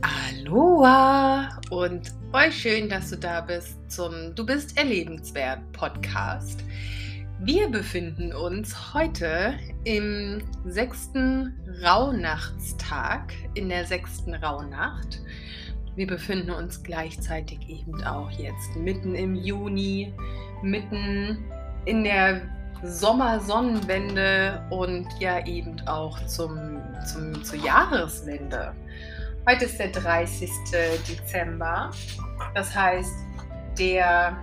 Aloha und voll schön, dass du da bist zum Du bist erlebenswert Podcast. Wir befinden uns heute im sechsten Rauhnachtstag, in der sechsten Rauhnacht. Wir befinden uns gleichzeitig eben auch jetzt mitten im Juni, mitten in der Sommersonnenwende und ja eben auch zum, zum, zur Jahreswende. Heute ist der 30. Dezember. Das heißt, der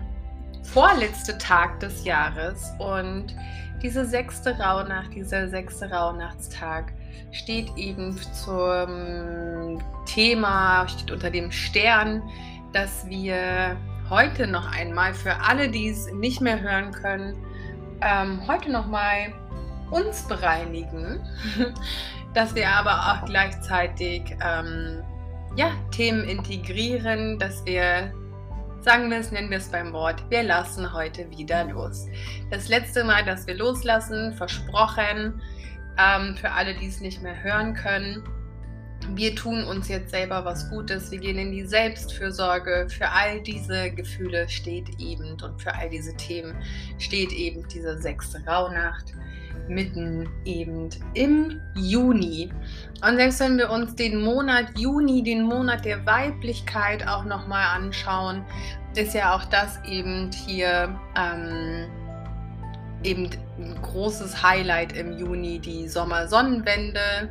vorletzte Tag des Jahres. Und diese sechste Rauhnacht, dieser sechste Rauhnachtstag steht eben zum Thema, steht unter dem Stern, dass wir heute noch einmal für alle, die es nicht mehr hören können, ähm, heute noch mal uns bereinigen dass wir aber auch gleichzeitig ähm, ja, Themen integrieren, dass wir, sagen wir es, nennen wir es beim Wort, wir lassen heute wieder los. Das letzte Mal, dass wir loslassen, versprochen, ähm, für alle, die es nicht mehr hören können. Wir tun uns jetzt selber was Gutes, wir gehen in die Selbstfürsorge. Für all diese Gefühle steht eben und für all diese Themen steht eben diese sechste Rauhnacht mitten eben im Juni. Und selbst wenn wir uns den Monat Juni, den Monat der Weiblichkeit auch nochmal anschauen, ist ja auch das eben hier ähm, eben ein großes Highlight im Juni, die Sommersonnenwende.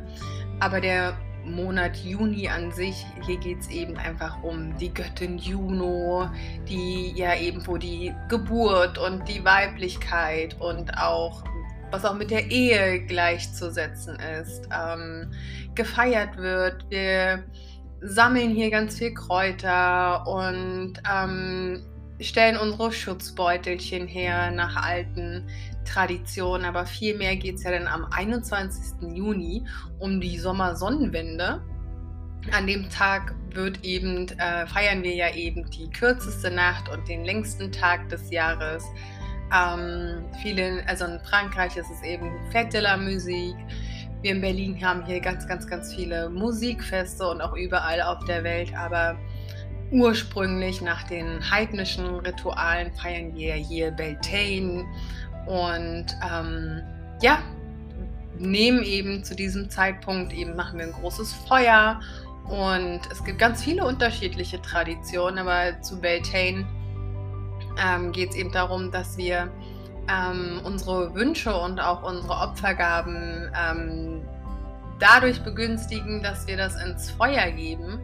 Aber der Monat Juni an sich, hier geht es eben einfach um die Göttin Juno, die ja eben wo die Geburt und die Weiblichkeit und auch was auch mit der Ehe gleichzusetzen ist, ähm, gefeiert wird. Wir sammeln hier ganz viel Kräuter und ähm, stellen unsere Schutzbeutelchen her nach alten Traditionen. Aber vielmehr geht es ja dann am 21. Juni um die Sommersonnenwende. An dem Tag wird eben, äh, feiern wir ja eben die kürzeste Nacht und den längsten Tag des Jahres. Ähm, viele, also in Frankreich ist es eben Fête de la Musique. Wir in Berlin haben hier ganz, ganz, ganz viele Musikfeste und auch überall auf der Welt. Aber ursprünglich nach den heidnischen Ritualen feiern wir hier Beltane und ähm, ja, nehmen eben zu diesem Zeitpunkt eben machen wir ein großes Feuer und es gibt ganz viele unterschiedliche Traditionen, aber zu Beltane ähm, geht es eben darum, dass wir ähm, unsere Wünsche und auch unsere Opfergaben ähm, dadurch begünstigen, dass wir das ins Feuer geben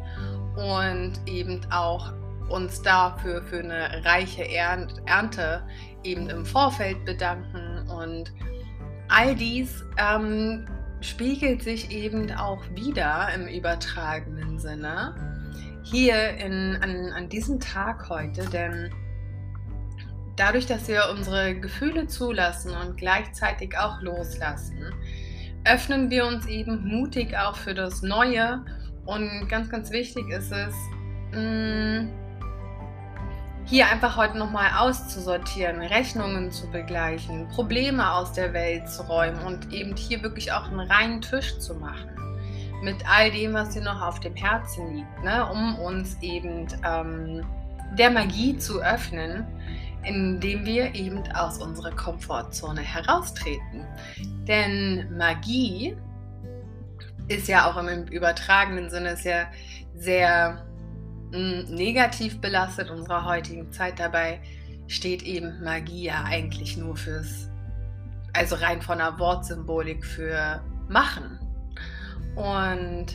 und eben auch uns dafür für eine reiche Ernte eben im Vorfeld bedanken und all dies ähm, spiegelt sich eben auch wieder im übertragenen Sinne hier in, an, an diesem Tag heute, denn dadurch, dass wir unsere Gefühle zulassen und gleichzeitig auch loslassen, öffnen wir uns eben mutig auch für das Neue. Und ganz, ganz wichtig ist es, mm, hier einfach heute nochmal auszusortieren, Rechnungen zu begleichen, Probleme aus der Welt zu räumen und eben hier wirklich auch einen reinen Tisch zu machen. Mit all dem, was hier noch auf dem Herzen liegt, ne? um uns eben ähm, der Magie zu öffnen, indem wir eben aus unserer Komfortzone heraustreten. Denn Magie ist ja auch im übertragenen Sinne sehr, sehr mh, hm, negativ belastet unserer heutigen Zeit. Dabei steht eben Magie ja eigentlich nur fürs, also rein von der Wortsymbolik für machen. Und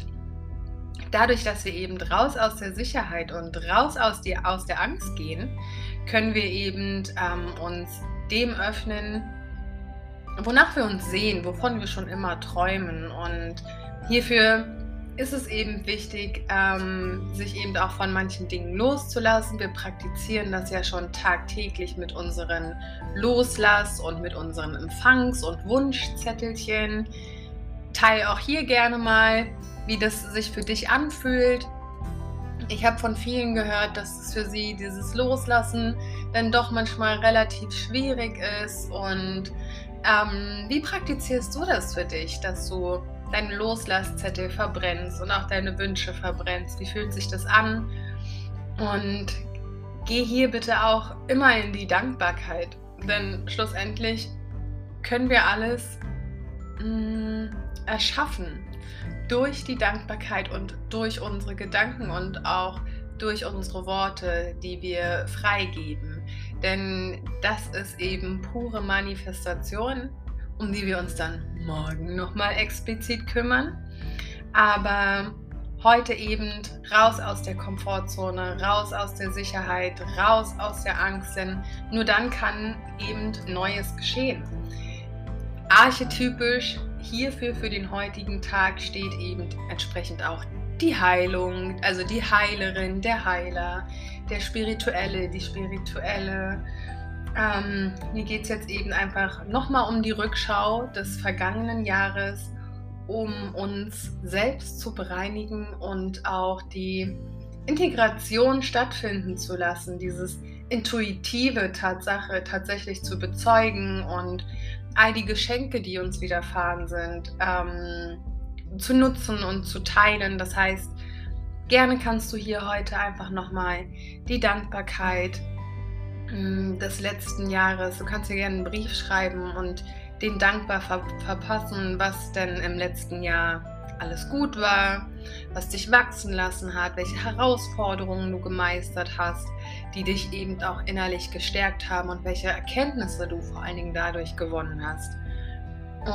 dadurch, dass wir eben raus aus der Sicherheit und raus aus, die, aus der Angst gehen, können wir eben ähm, uns dem öffnen, wonach wir uns sehen, wovon wir schon immer träumen. Und hierfür ist es eben wichtig, ähm, sich eben auch von manchen Dingen loszulassen. Wir praktizieren das ja schon tagtäglich mit unseren Loslass- und mit unseren Empfangs- und Wunschzettelchen. Teil auch hier gerne mal, wie das sich für dich anfühlt, ich habe von vielen gehört, dass es für sie dieses Loslassen dann doch manchmal relativ schwierig ist. Und ähm, wie praktizierst du das für dich, dass du deinen Loslasszettel verbrennst und auch deine Wünsche verbrennst. Wie fühlt sich das an? Und geh hier bitte auch immer in die Dankbarkeit, denn schlussendlich können wir alles mh, mm, erschaffen durch die Dankbarkeit und durch unsere Gedanken und auch durch unsere Worte, die wir freigeben. Denn das ist eben pure Manifestation, um die wir uns dann morgen nochmal explizit kümmern. Aber heute eben raus aus der Komfortzone, raus aus der Sicherheit, raus aus der Angst, denn nur dann kann eben Neues geschehen. Archetypisch hierfür für den heutigen Tag steht eben entsprechend auch die Heilung, also die Heilerin, der Heiler, der Spirituelle, die Spirituelle. Ähm, mir geht es jetzt eben einfach nochmal um die Rückschau des vergangenen Jahres, um uns selbst zu bereinigen und auch die Integration stattfinden zu lassen, dieses intuitive Tatsache tatsächlich zu bezeugen und all die Geschenke, die uns widerfahren sind, ähm, zu nutzen und zu teilen. Das heißt, gerne kannst du hier heute einfach nochmal die Dankbarkeit des letzten Jahres, du kannst dir gerne einen Brief schreiben und den dankbar ver verpassen, was denn im letzten Jahr alles gut war, was dich wachsen lassen hat, welche Herausforderungen du gemeistert hast, die dich eben auch innerlich gestärkt haben und welche Erkenntnisse du vor allen Dingen dadurch gewonnen hast.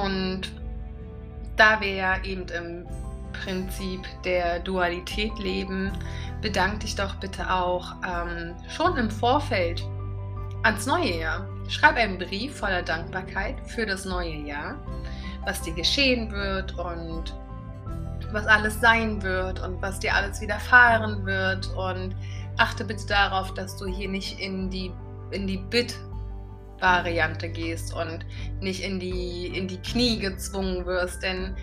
Und da wir ja eben im Prinzip der Dualität leben, bedank dich doch bitte auch ähm, schon im Vorfeld ans neue Jahr. Schreib einen Brief voller Dankbarkeit für das neue Jahr, was dir geschehen wird und was alles sein wird und was dir alles widerfahren wird. Und achte bitte darauf, dass du hier nicht in die, in die Bit-Variante gehst und nicht in die, in die Knie gezwungen wirst, denn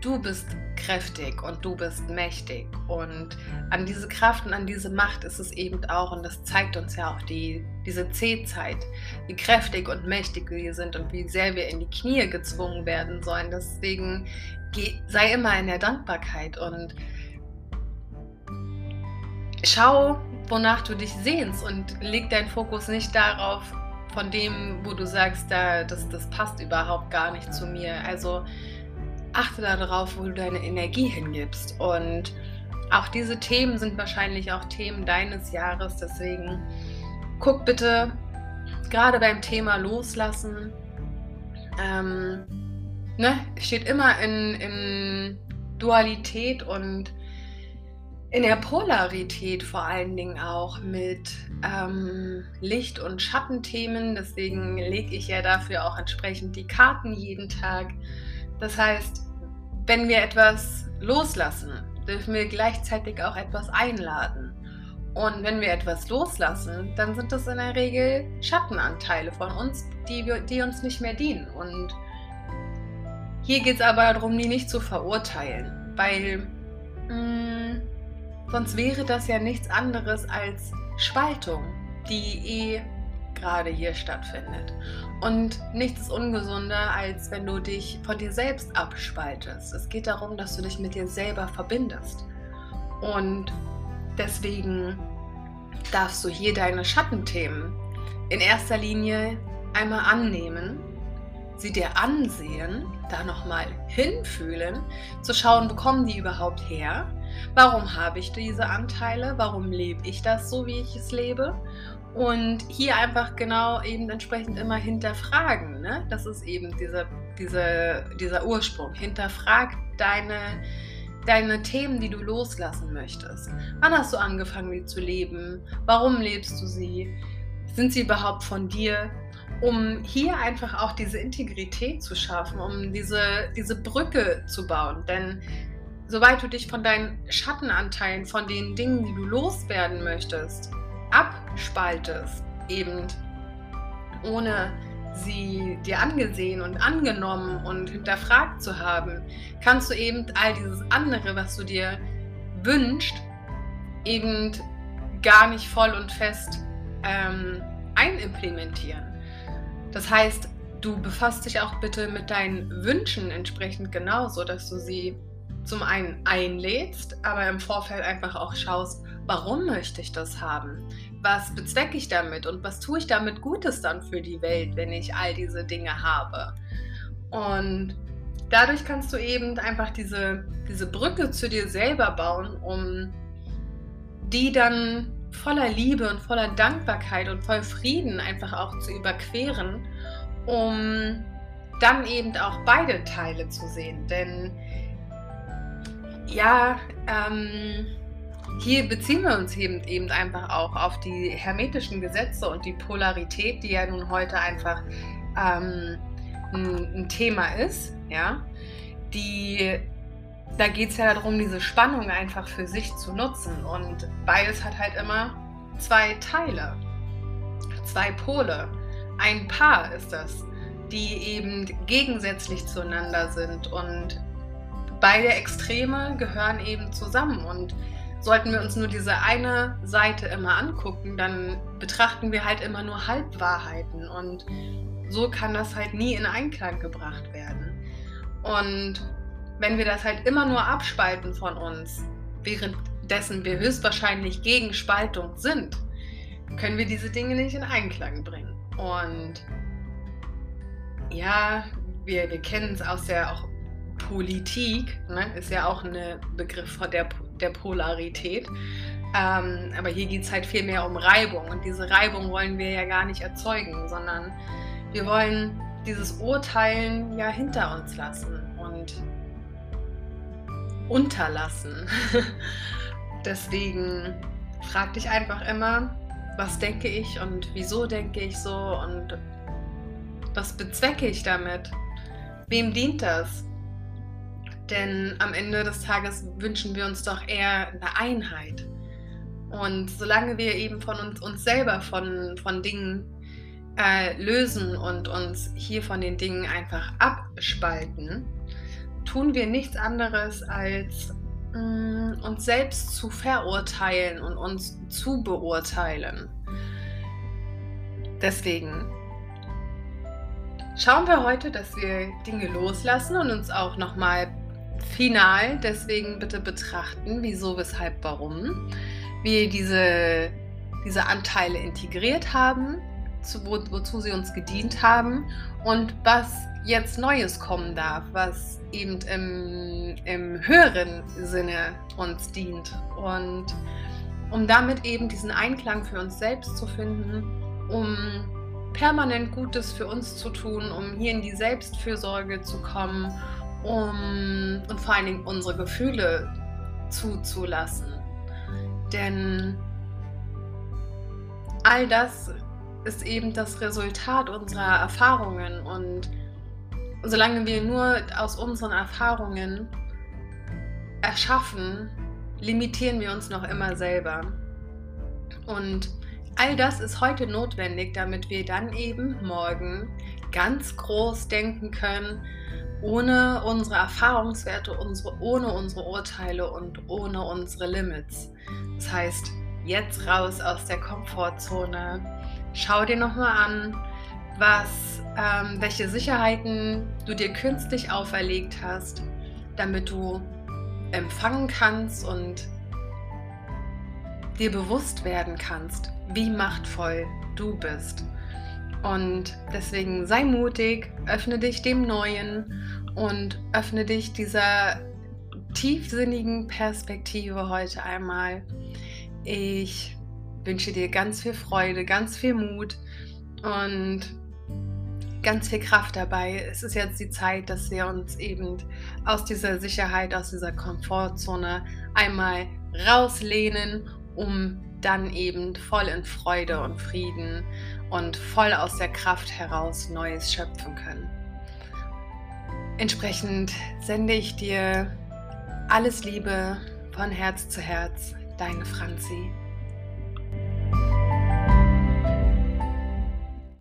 du bist kräftig und du bist mächtig. Und an diese Kraft und an diese Macht ist es eben auch, und das zeigt uns ja auch die, diese C-Zeit, wie kräftig und mächtig wir sind und wie sehr wir in die Knie gezwungen werden sollen. Deswegen geh, sei immer in der Dankbarkeit und schau, wonach du dich sehnst und leg deinen Fokus nicht darauf, von dem, wo du sagst, da, das, das passt überhaupt gar nicht zu mir. Also achte darauf, wo du deine Energie hingibst. Und auch diese Themen sind wahrscheinlich auch Themen deines Jahres. Deswegen guck bitte gerade beim Thema Loslassen. Ähm, ne, steht immer in, in Dualität und in der Polarität vor allen Dingen auch mit ähm, Licht- und Schattenthemen. Deswegen lege ich ja dafür auch entsprechend die Karten jeden Tag. Das heißt, wenn wir etwas loslassen, dürfen wir gleichzeitig auch etwas einladen. Und wenn wir etwas loslassen, dann sind das in der Regel Schattenanteile von uns, die, wir, die uns nicht mehr dienen. Und hier geht es aber darum, die nicht zu verurteilen, weil mh, mm, sonst wäre das ja nichts anderes als Spaltung, die eh gerade hier stattfindet. Und nichts ist ungesunder, als wenn du dich von dir selbst abspaltest. Es geht darum, dass du dich mit dir selber verbindest. Und deswegen darfst du hier deine Schattenthemen in erster Linie einmal annehmen, sie dir ansehen, da nochmal hinfühlen, zu schauen, wo kommen die überhaupt her? Warum habe ich diese Anteile? Warum lebe ich das so, wie ich es lebe? Und hier einfach genau eben entsprechend immer hinterfragen. Ne? Das ist eben dieser, diese, dieser Ursprung. Hinterfrag deine, deine Themen, die du loslassen möchtest. Wann hast du angefangen, die zu leben? Warum lebst du sie? Sind sie überhaupt von dir? Um hier einfach auch diese Integrität zu schaffen, um diese, diese Brücke zu bauen. Denn sobald du dich von deinen Schattenanteilen, von den Dingen, die du loswerden möchtest, abspaltest, eben ohne sie dir angesehen und angenommen und hinterfragt zu haben, kannst du eben all dieses andere, was du dir wünschst, eben gar nicht voll und fest ähm, einimplementieren. Das heißt, du befasst dich auch bitte mit deinen Wünschen entsprechend genauso, dass du sie zum einen einlädst, aber im Vorfeld einfach auch schaust, warum möchte ich das haben? Was bezwecke ich damit und was tue ich damit Gutes dann für die Welt, wenn ich all diese Dinge habe? Und dadurch kannst du eben einfach diese, diese Brücke zu dir selber bauen, um die dann voller Liebe und voller Dankbarkeit und voll Frieden einfach auch zu überqueren, um dann eben auch beide Teile zu sehen. Denn ja, ähm, hier beziehen wir uns eben, eben einfach auch auf die hermetischen Gesetze und die Polarität, die ja nun heute einfach ähm, ein, ein, Thema ist, ja, die da geht es ja darum, diese Spannung einfach für sich zu nutzen. Und beides hat halt immer zwei Teile, zwei Pole. Ein Paar ist das, die eben gegensätzlich zueinander sind. Und beide Extreme gehören eben zusammen. Und sollten wir uns nur diese eine Seite immer angucken, dann betrachten wir halt immer nur Halbwahrheiten. Und so kann das halt nie in Einklang gebracht werden. Und wenn wir das halt immer nur abspalten von uns, währenddessen wir höchstwahrscheinlich gegen Spaltung sind, können wir diese Dinge nicht in Einklang bringen. Und ja, wir, wir kennen es aus der auch Politik, ne, ist ja auch ein Begriff der, der Polarität. Ähm, aber hier geht es halt viel mehr um Reibung. Und diese Reibung wollen wir ja gar nicht erzeugen, sondern wir wollen dieses Urteilen ja hinter uns lassen. Und unterlassen. Deswegen frag dich einfach immer, was denke ich und wieso denke ich so und was bezwecke ich damit? Wem dient das? Denn am Ende des Tages wünschen wir uns doch eher eine Einheit. Und solange wir eben von uns, uns selber von, von Dingen äh, lösen und uns hier von den Dingen einfach abspalten, tun wir nichts anderes als mh, mm, uns selbst zu verurteilen und uns zu beurteilen. Deswegen schauen wir heute, dass wir Dinge loslassen und uns auch nochmal final deswegen bitte betrachten, wieso, weshalb, warum wir diese, diese Anteile integriert haben, zu, wo, wozu sie uns gedient haben und was jetzt Neues kommen darf, was eben im, im höheren Sinne uns dient. Und um damit eben diesen Einklang für uns selbst zu finden, um permanent Gutes für uns zu tun, um hier in die Selbstfürsorge zu kommen, um und vor allen Dingen unsere Gefühle zuzulassen. Denn all das ist eben das Resultat unserer Erfahrungen und solange wir nur aus unseren Erfahrungen erschaffen, limitieren wir uns noch immer selber. Und all das ist heute notwendig, damit wir dann eben morgen ganz groß denken können, ohne unsere Erfahrungswerte, unsere, ohne unsere Urteile und ohne unsere Limits. Das heißt, jetzt raus aus der Komfortzone. Schau dir nochmal an, was, ähm, welche Sicherheiten du dir künstlich auferlegt hast, damit du empfangen kannst und dir bewusst werden kannst, wie machtvoll du bist. Und deswegen sei mutig, öffne dich dem Neuen und öffne dich dieser tiefsinnigen Perspektive heute einmal. Ich wünsche dir ganz viel Freude, ganz viel Mut und ganz viel Kraft dabei. Es ist jetzt die Zeit, dass wir uns eben aus dieser Sicherheit, aus dieser Komfortzone einmal rauslehnen, um dann eben voll in Freude und Frieden und voll aus der Kraft heraus Neues schöpfen können. Entsprechend sende ich dir alles Liebe von Herz zu Herz, deine Franzi.